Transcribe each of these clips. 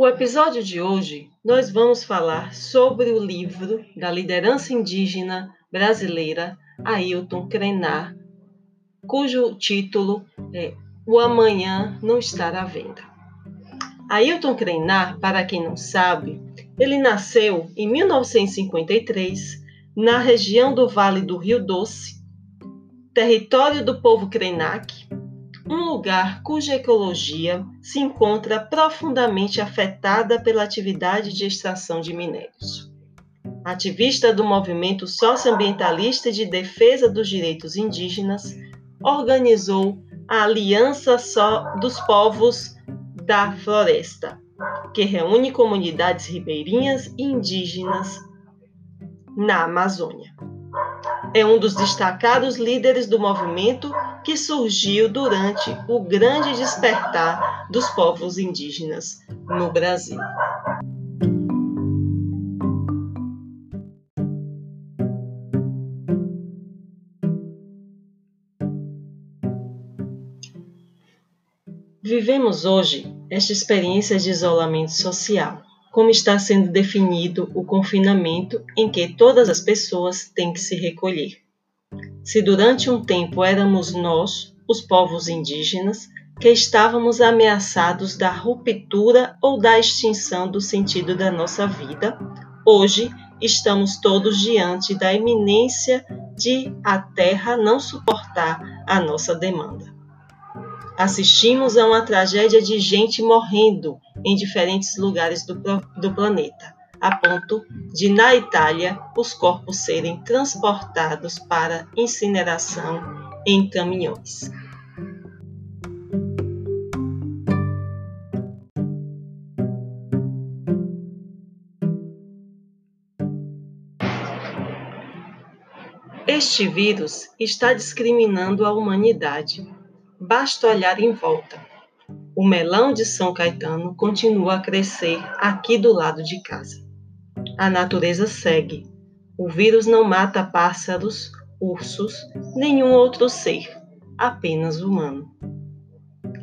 O episódio de hoje nós vamos falar sobre o livro da liderança indígena brasileira Ailton Krenar, cujo título é O Amanhã Não Estará à Venda. Ailton Krenar, para quem não sabe, ele nasceu em 1953 na região do Vale do Rio Doce, território do povo Krenak, um lugar cuja ecologia se encontra profundamente afetada pela atividade de extração de minérios. Ativista do movimento socioambientalista de defesa dos direitos indígenas, organizou a Aliança dos Povos da Floresta, que reúne comunidades ribeirinhas e indígenas na Amazônia. É um dos destacados líderes do movimento que surgiu durante o grande despertar dos povos indígenas no Brasil. Vivemos hoje esta experiência de isolamento social, como está sendo definido o confinamento em que todas as pessoas têm que se recolher. Se durante um tempo éramos nós, os povos indígenas, que estávamos ameaçados da ruptura ou da extinção do sentido da nossa vida, hoje estamos todos diante da iminência de a Terra não suportar a nossa demanda. Assistimos a uma tragédia de gente morrendo em diferentes lugares do, do planeta a ponto de, na Itália, os corpos serem transportados para incineração em caminhões. Este vírus está discriminando a humanidade. Basta olhar em volta. O melão de São Caetano continua a crescer aqui do lado de casa. A natureza segue. O vírus não mata pássaros, ursos, nenhum outro ser, apenas humano.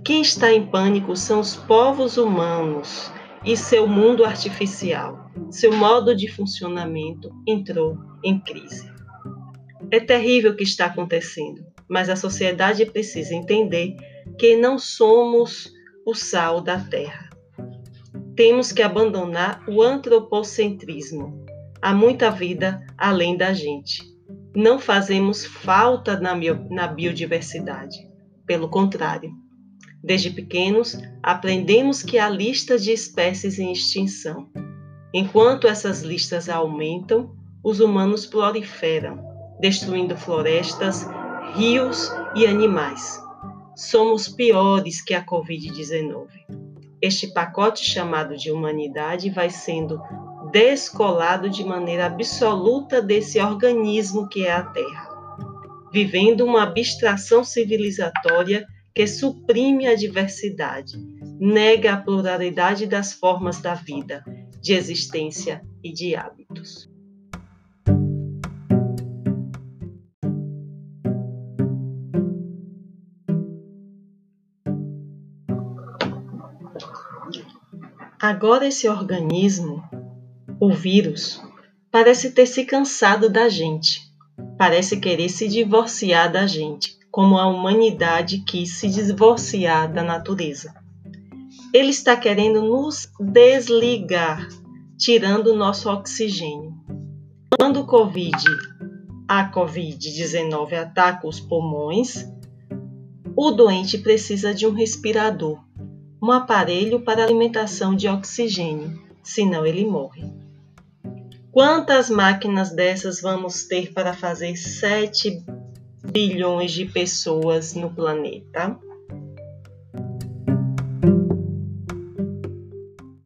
Quem está em pânico são os povos humanos e seu mundo artificial. Seu modo de funcionamento entrou em crise. É terrível o que está acontecendo, mas a sociedade precisa entender que não somos o sal da terra temos que abandonar o antropocentrismo. Há muita vida além da gente. Não fazemos falta na, biodiversidade. Pelo contrário, desde pequenos aprendemos que há listas de espécies em extinção. Enquanto essas listas aumentam, os humanos proliferam, destruindo florestas, rios e animais. Somos piores que a Covid-19. Este pacote chamado de humanidade vai sendo descolado de maneira absoluta desse organismo que é a Terra, vivendo uma abstração civilizatória que suprime a diversidade, nega a pluralidade das formas da vida, de existência e de hábitos. Agora, esse organismo, o vírus, parece ter se cansado da gente, parece querer se divorciar da gente, como a humanidade quis se divorciar da natureza. Ele está querendo nos desligar, tirando o nosso oxigênio. Quando o COVID, a Covid-19 ataca os pulmões, o doente precisa de um respirador um aparelho para alimentação de oxigênio, senão ele morre. Quantas máquinas dessas vamos ter para fazer 7 bilhões de pessoas no planeta?